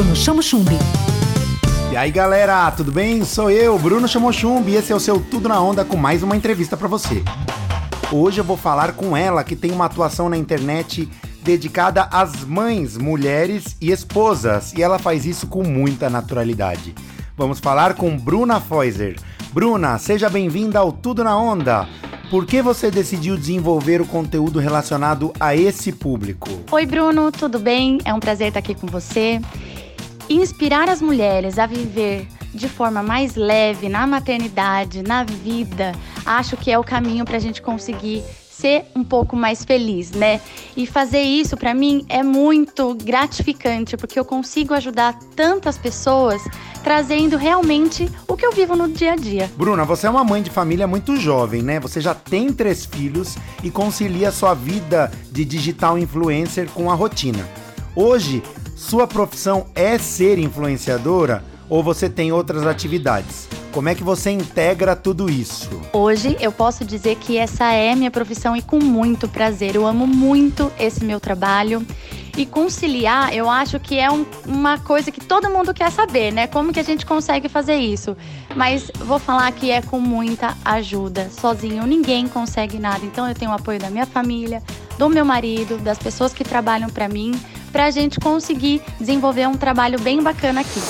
Bruno Chamo Chumbi. E aí galera, tudo bem? Sou eu, Bruno Chamo Chumbi, e esse é o seu Tudo na Onda com mais uma entrevista para você. Hoje eu vou falar com ela que tem uma atuação na internet dedicada às mães, mulheres e esposas, e ela faz isso com muita naturalidade. Vamos falar com Bruna Feuser. Bruna, seja bem-vinda ao Tudo na Onda. Por que você decidiu desenvolver o conteúdo relacionado a esse público? Oi, Bruno, tudo bem? É um prazer estar aqui com você. Inspirar as mulheres a viver de forma mais leve na maternidade, na vida, acho que é o caminho para a gente conseguir ser um pouco mais feliz, né? E fazer isso para mim é muito gratificante porque eu consigo ajudar tantas pessoas trazendo realmente o que eu vivo no dia a dia. Bruna, você é uma mãe de família muito jovem, né? Você já tem três filhos e concilia sua vida de digital influencer com a rotina. Hoje, sua profissão é ser influenciadora ou você tem outras atividades? Como é que você integra tudo isso? Hoje eu posso dizer que essa é minha profissão e com muito prazer. Eu amo muito esse meu trabalho. E conciliar, eu acho que é um, uma coisa que todo mundo quer saber, né? Como que a gente consegue fazer isso? Mas vou falar que é com muita ajuda. Sozinho ninguém consegue nada. Então eu tenho o apoio da minha família, do meu marido, das pessoas que trabalham para mim para a gente conseguir desenvolver um trabalho bem bacana aqui.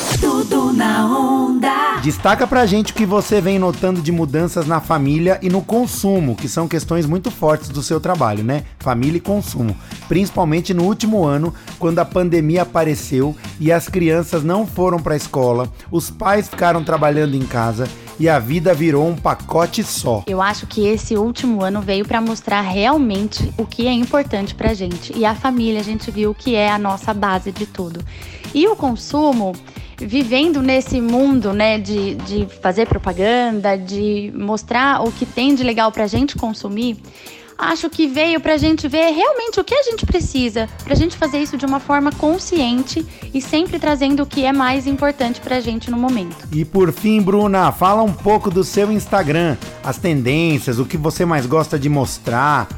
Tudo na onda. Destaca pra gente o que você vem notando de mudanças na família e no consumo, que são questões muito fortes do seu trabalho, né? Família e consumo. Principalmente no último ano, quando a pandemia apareceu e as crianças não foram para a escola, os pais ficaram trabalhando em casa e a vida virou um pacote só. Eu acho que esse último ano veio para mostrar realmente o que é importante pra gente. E a família, a gente viu que é a nossa base de tudo. E o consumo, vivendo nesse mundo, né, de, de fazer propaganda, de mostrar o que tem de legal pra gente consumir, acho que veio para a gente ver realmente o que a gente precisa, para a gente fazer isso de uma forma consciente e sempre trazendo o que é mais importante para a gente no momento. E por fim, Bruna, fala um pouco do seu Instagram, as tendências, o que você mais gosta de mostrar.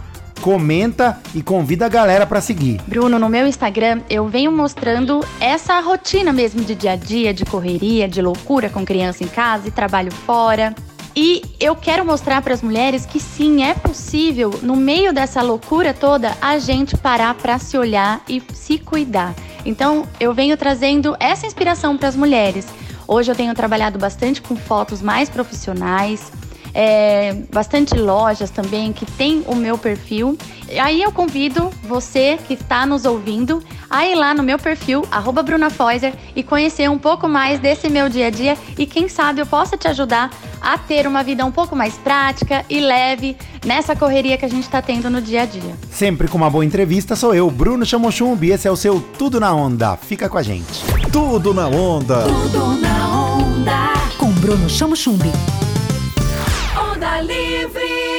Comenta e convida a galera para seguir. Bruno, no meu Instagram eu venho mostrando essa rotina mesmo de dia a dia, de correria, de loucura com criança em casa e trabalho fora. E eu quero mostrar para as mulheres que sim, é possível, no meio dessa loucura toda, a gente parar para se olhar e se cuidar. Então, eu venho trazendo essa inspiração para as mulheres. Hoje eu tenho trabalhado bastante com fotos mais profissionais, é, bastante lojas também que tem o meu perfil. E aí eu convido você que está nos ouvindo a ir lá no meu perfil, arroba Bruna e conhecer um pouco mais desse meu dia a dia e quem sabe eu possa te ajudar a ter uma vida um pouco mais prática e leve nessa correria que a gente está tendo no dia a dia. Sempre com uma boa entrevista, sou eu, Bruno Chamochumbi, esse é o seu Tudo na Onda. Fica com a gente. Tudo na Onda. Tudo na onda. Com Bruno Chamo Chumbi. Onda Livre.